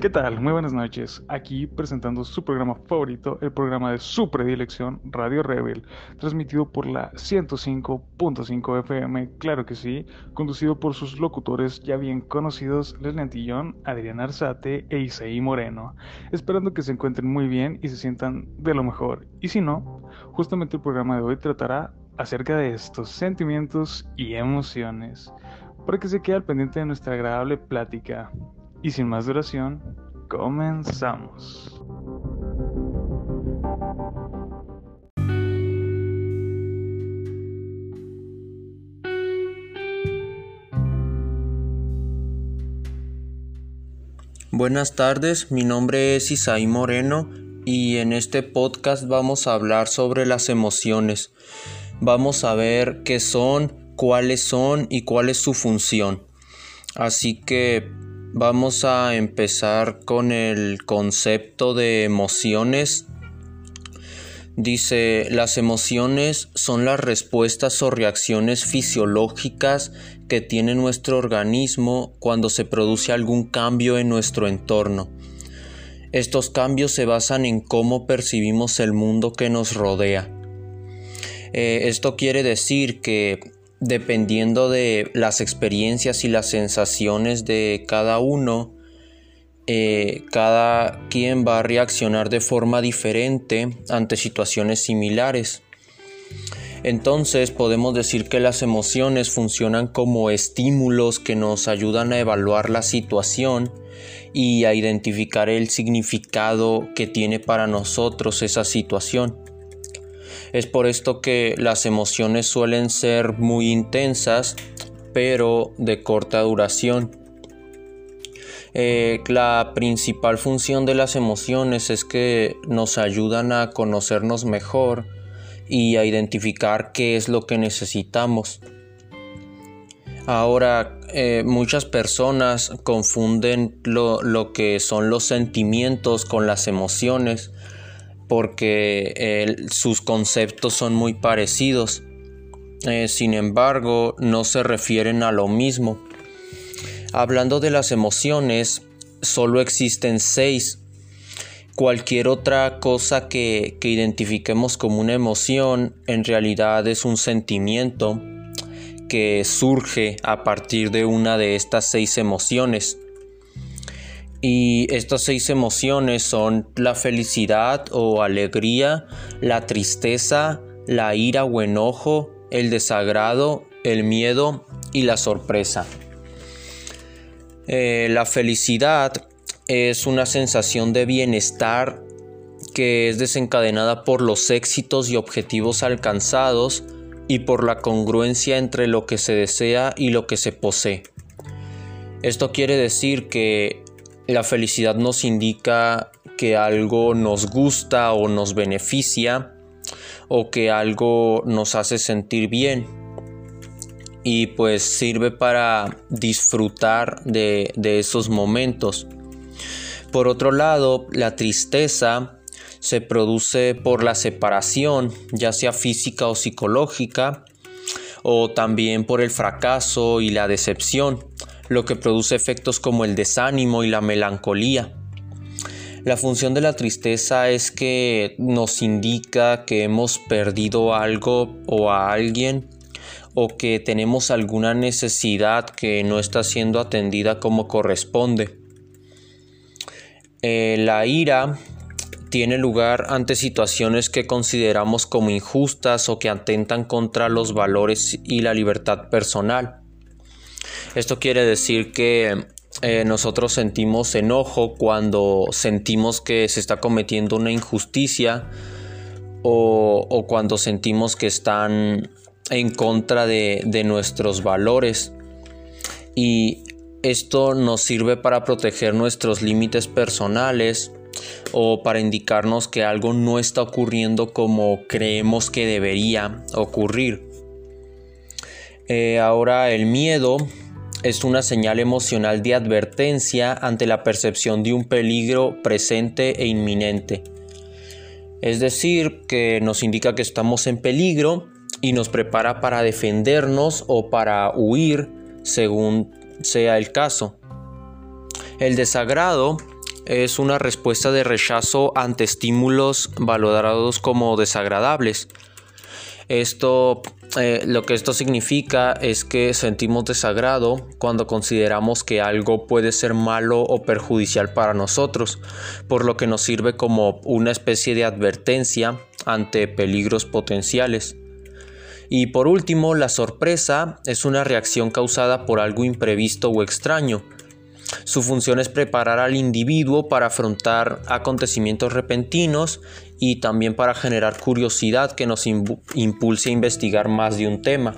¿Qué tal? Muy buenas noches. Aquí presentando su programa favorito, el programa de su predilección, Radio Rebel, transmitido por la 105.5 FM, claro que sí, conducido por sus locutores ya bien conocidos, Leslie Antillón, Adrián Arzate e Isaí Moreno, esperando que se encuentren muy bien y se sientan de lo mejor. Y si no, justamente el programa de hoy tratará acerca de estos sentimientos y emociones, para que se quede al pendiente de nuestra agradable plática. Y sin más duración, comenzamos. Buenas tardes, mi nombre es Isaí Moreno y en este podcast vamos a hablar sobre las emociones. Vamos a ver qué son, cuáles son y cuál es su función. Así que Vamos a empezar con el concepto de emociones. Dice, las emociones son las respuestas o reacciones fisiológicas que tiene nuestro organismo cuando se produce algún cambio en nuestro entorno. Estos cambios se basan en cómo percibimos el mundo que nos rodea. Eh, esto quiere decir que dependiendo de las experiencias y las sensaciones de cada uno, eh, cada quien va a reaccionar de forma diferente ante situaciones similares. Entonces podemos decir que las emociones funcionan como estímulos que nos ayudan a evaluar la situación y a identificar el significado que tiene para nosotros esa situación. Es por esto que las emociones suelen ser muy intensas, pero de corta duración. Eh, la principal función de las emociones es que nos ayudan a conocernos mejor y a identificar qué es lo que necesitamos. Ahora, eh, muchas personas confunden lo que son los sentimientos con las emociones porque sus conceptos son muy parecidos. Eh, sin embargo, no se refieren a lo mismo. Hablando de las emociones, solo existen seis. Cualquier otra cosa que, que identifiquemos como una emoción en realidad es un sentimiento que surge a partir de una de estas seis emociones. Y estas seis emociones son la felicidad o alegría, la tristeza, la ira o enojo, el desagrado, el miedo y la sorpresa. Eh, la felicidad es una sensación de bienestar que es desencadenada por los éxitos y objetivos alcanzados y por la congruencia entre lo que se desea y lo que se posee. Esto quiere decir que la felicidad nos indica que algo nos gusta o nos beneficia o que algo nos hace sentir bien y pues sirve para disfrutar de, esos momentos. Por otro lado, la tristeza se produce por la separación, ya sea física o psicológica, o también por el fracaso y la decepción lo que produce efectos como el desánimo y la melancolía. La función de la tristeza es que nos indica que hemos perdido algo o a alguien o que tenemos alguna necesidad que no está siendo atendida como corresponde. Eh, la ira tiene lugar ante situaciones que consideramos como injustas o que atentan contra los valores y la libertad personal. Esto quiere decir que eh, nosotros sentimos enojo cuando sentimos que se está cometiendo una injusticia o, cuando sentimos que están en contra de, de nuestros valores. Y esto nos sirve para proteger nuestros límites personales o para indicarnos que algo no está ocurriendo como creemos que debería ocurrir. Eh, ahora el miedo es una señal emocional de advertencia ante la percepción de un peligro presente e inminente. Es decir, que nos indica que estamos en peligro y nos prepara para defendernos o para huir según sea el caso. El desagrado es una respuesta de rechazo ante estímulos valorados como desagradables. Esto, eh, lo que esto significa es que sentimos desagrado cuando consideramos que algo puede ser malo o perjudicial para nosotros, por lo que nos sirve como una especie de advertencia ante peligros potenciales. Y por último, la sorpresa es una reacción causada por algo imprevisto o extraño. Su función es preparar al individuo para afrontar acontecimientos repentinos y también para generar curiosidad que nos impulse a investigar más de un tema.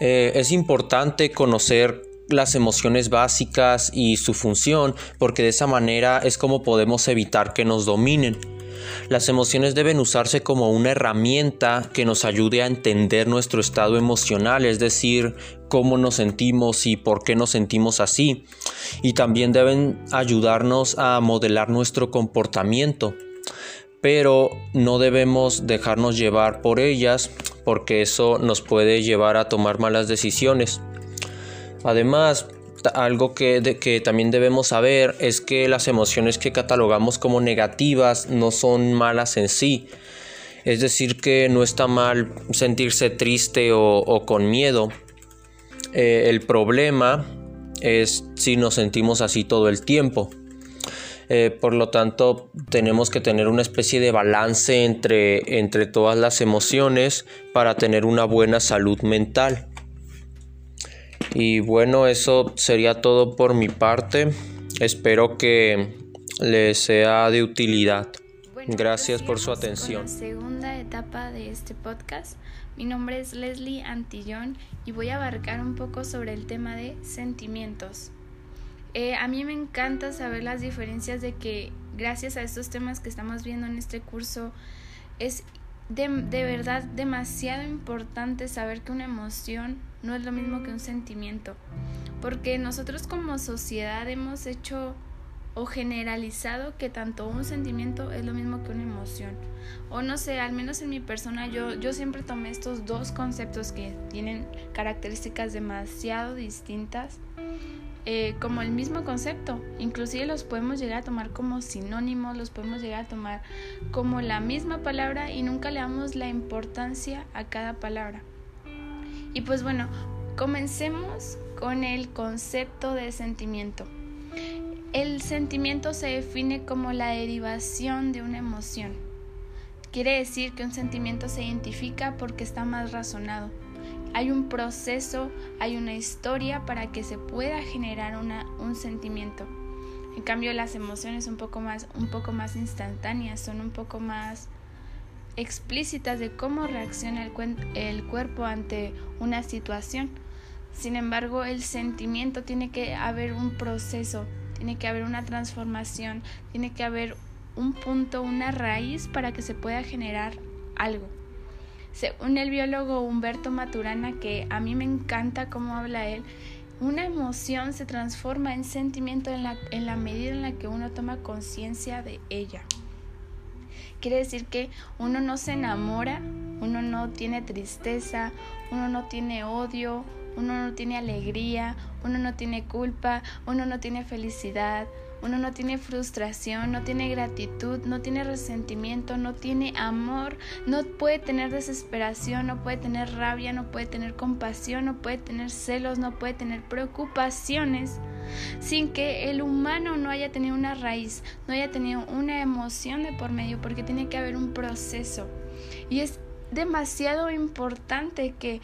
Eh, es importante conocer las emociones básicas y su función porque de esa manera es como podemos evitar que nos dominen. Las emociones deben usarse como una herramienta que nos ayude a entender nuestro estado emocional, es decir, cómo nos sentimos y por qué nos sentimos así. Y también deben ayudarnos a modelar nuestro comportamiento pero no debemos dejarnos llevar por ellas porque eso nos puede llevar a tomar malas decisiones. Además, algo que, que, también debemos saber es que las emociones que catalogamos como negativas no son malas en sí. Es decir, que no está mal sentirse triste o, con miedo. Eh, el problema es si nos sentimos así todo el tiempo. Eh, por lo tanto, tenemos que tener una especie de balance entre, entre todas las emociones para tener una buena salud mental. Y bueno, eso sería todo por mi parte. Espero que les sea de utilidad. Gracias por su atención. Segunda etapa de este podcast. Mi nombre es Leslie Antillón y voy a abarcar un poco sobre el tema de sentimientos. Eh, a mí me encanta saber las diferencias de que gracias a estos temas que estamos viendo en este curso es de, de, verdad demasiado importante saber que una emoción no es lo mismo que un sentimiento. Porque nosotros como sociedad hemos hecho o generalizado que tanto un sentimiento es lo mismo que una emoción. O no sé, al menos en mi persona yo, yo siempre tomé estos dos conceptos que tienen características demasiado distintas eh, como el mismo concepto. Inclusive los podemos llegar a tomar como sinónimos, los podemos llegar a tomar como la misma palabra y nunca le damos la importancia a cada palabra. Y pues bueno, comencemos con el concepto de sentimiento. El sentimiento se define como la derivación de una emoción. Quiere decir que un sentimiento se identifica porque está más razonado hay un proceso, hay una historia para que se pueda generar una, un sentimiento. En cambio, las emociones un poco más, un poco más instantáneas, son un poco más explícitas de cómo reacciona el, el cuerpo ante una situación. Sin embargo, el sentimiento tiene que haber un proceso, tiene que haber una transformación, tiene que haber un punto, una raíz para que se pueda generar algo. Según el biólogo Humberto Maturana, que a mí me encanta cómo habla él, una emoción se transforma en sentimiento en la, en la medida en la que uno toma conciencia de ella. Quiere decir que uno no se enamora, uno no tiene tristeza, uno no tiene odio, uno no tiene alegría, uno no tiene culpa, uno no tiene felicidad, uno no tiene frustración, no tiene gratitud, no tiene resentimiento, no tiene amor, no puede tener desesperación, no puede tener rabia, no puede tener compasión, no puede tener celos, no puede tener preocupaciones sin que el humano no haya tenido una raíz, no haya tenido una emoción de por medio, porque tiene que haber un proceso. Y es demasiado importante que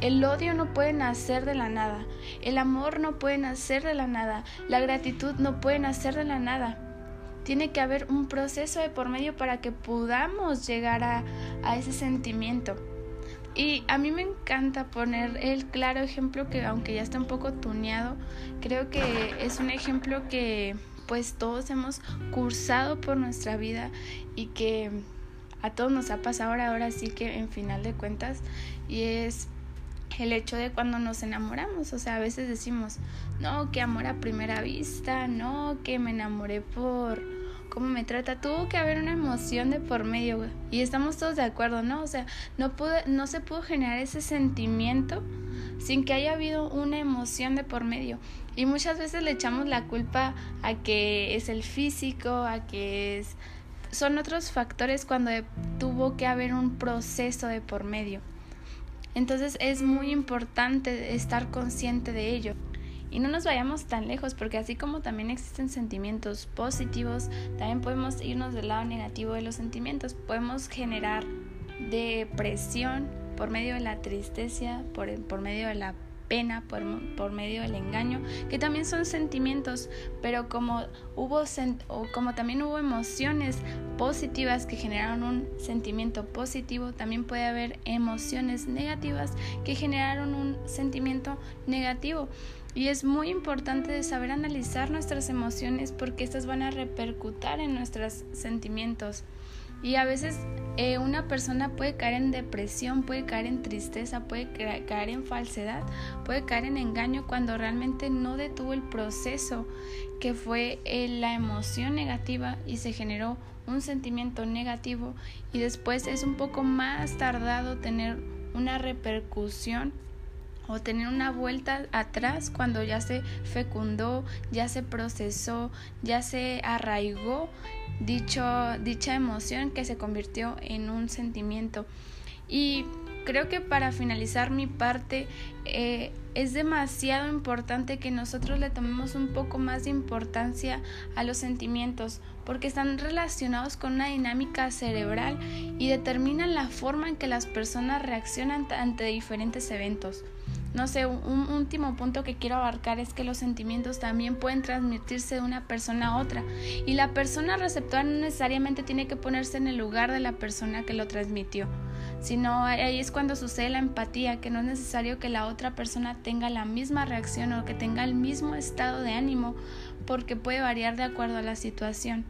el odio no puede nacer de la nada, el amor no puede nacer de la nada, la gratitud no puede nacer de la nada. Tiene que haber un proceso de por medio para que podamos llegar a, a ese sentimiento. Y a mí me encanta poner el claro ejemplo que aunque ya está un poco tuneado, creo que es un ejemplo que pues todos hemos cursado por nuestra vida y que a todos nos ha pasado ahora, ahora sí que en final de cuentas, y es el hecho de cuando nos enamoramos, o sea, a veces decimos, no, que amor a primera vista, no, que me enamoré por cómo me trata, tuvo que haber una emoción de por medio, y estamos todos de acuerdo, ¿no? O sea, no, pude, no se pudo generar ese sentimiento sin que haya habido una emoción de por medio. Y muchas veces le echamos la culpa a que es el físico, a que es... Son otros factores cuando tuvo que haber un proceso de por medio. Entonces es muy importante estar consciente de ello. Y no nos vayamos tan lejos, porque así como también existen sentimientos positivos, también podemos irnos del lado negativo de los sentimientos. Podemos generar depresión por medio de la tristeza, por, por medio de la pena, por, por, medio del engaño, que también son sentimientos, pero como hubo o como también hubo emociones positivas que generaron un sentimiento positivo, también puede haber emociones negativas que generaron un sentimiento negativo. Y es muy importante saber analizar nuestras emociones porque estas van a repercutir en nuestros sentimientos. Y a veces eh, una persona puede caer en depresión, puede caer en tristeza, puede caer en falsedad, puede caer en engaño cuando realmente no detuvo el proceso que fue eh, la emoción negativa y se generó un sentimiento negativo. Y después es un poco más tardado tener una repercusión o tener una vuelta atrás cuando ya se fecundó, ya se procesó, ya se arraigó dicha emoción que se convirtió en un sentimiento. Y creo que para finalizar mi parte eh, es demasiado importante que nosotros le tomemos un poco más de importancia a los sentimientos porque están relacionados con una dinámica cerebral y determinan la forma en que las personas reaccionan ante diferentes eventos. No sé, un último punto que quiero abarcar es que los sentimientos también pueden transmitirse de una persona a otra y la persona receptora no necesariamente tiene que ponerse en el lugar de la persona que lo transmitió, sino ahí es cuando sucede la empatía, que no es necesario que la otra persona tenga la misma reacción o que tenga el mismo estado de ánimo porque puede variar de acuerdo a la situación.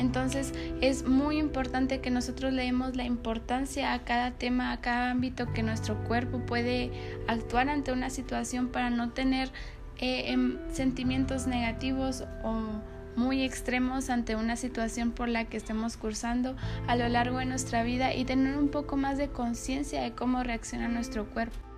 Entonces es muy importante que nosotros leemos la importancia a cada tema, a cada ámbito que nuestro cuerpo puede actuar ante una situación para no tener eh, em, sentimientos negativos o muy extremos ante una situación por la que estemos cursando a lo largo de nuestra vida y tener un poco más de conciencia de cómo reacciona nuestro cuerpo.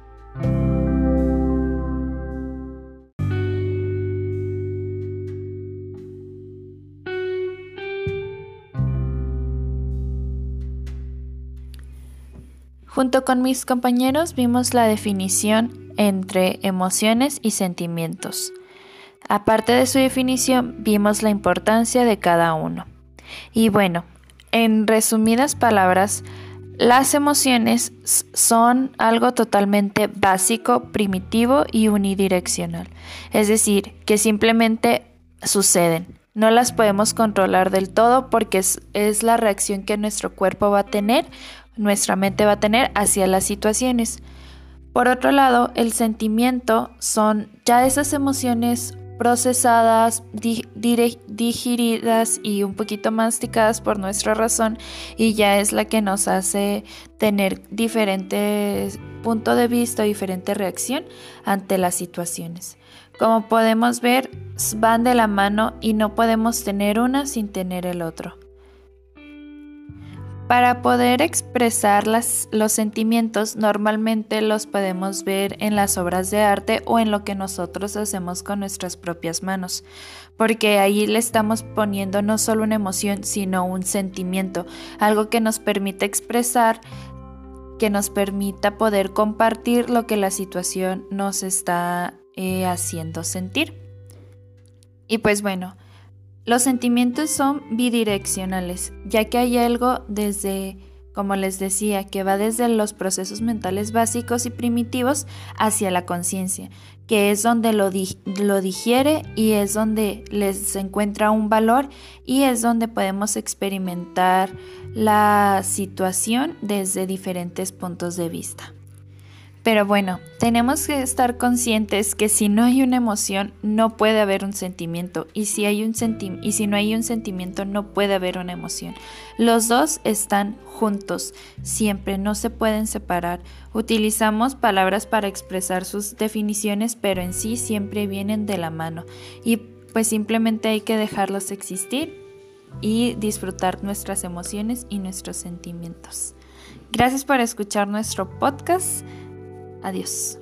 Junto con mis compañeros vimos la definición entre emociones y sentimientos. Aparte de su definición, vimos la importancia de cada uno. Y bueno, en resumidas palabras, las emociones son algo totalmente básico, primitivo y unidireccional. Es decir, que simplemente suceden. No las podemos controlar del todo porque es, la reacción que nuestro cuerpo va a tener nuestra mente va a tener hacia las situaciones. Por otro lado, el sentimiento son ya esas emociones procesadas, digeridas y un poquito masticadas por nuestra razón y ya es la que nos hace tener diferentes puntos de vista, diferente reacción ante las situaciones. Como podemos ver, van de la mano y no podemos tener una sin tener el otro. Para poder expresar los sentimientos normalmente los podemos ver en las obras de arte o en lo que nosotros hacemos con nuestras propias manos, porque ahí le estamos poniendo no solo una emoción, sino un sentimiento, algo que nos permite expresar, que nos permita poder compartir lo que la situación nos está eh, haciendo sentir. Y pues bueno, los sentimientos son bidireccionales, ya que hay algo desde, como les decía, que va desde los procesos mentales básicos y primitivos hacia la conciencia, que es donde lo, lo, digiere y es donde les encuentra un valor y es donde podemos experimentar la situación desde diferentes puntos de vista. Pero bueno, tenemos que estar conscientes que si no hay una emoción, no puede haber un sentimiento. Y si, hay un y si no hay un sentimiento, no puede haber una emoción. Los dos están juntos, siempre, no se pueden separar. Utilizamos palabras para expresar sus definiciones, pero en sí siempre vienen de la mano. Y pues simplemente hay que dejarlos existir y disfrutar nuestras emociones y nuestros sentimientos. Gracias por escuchar nuestro podcast. Adiós.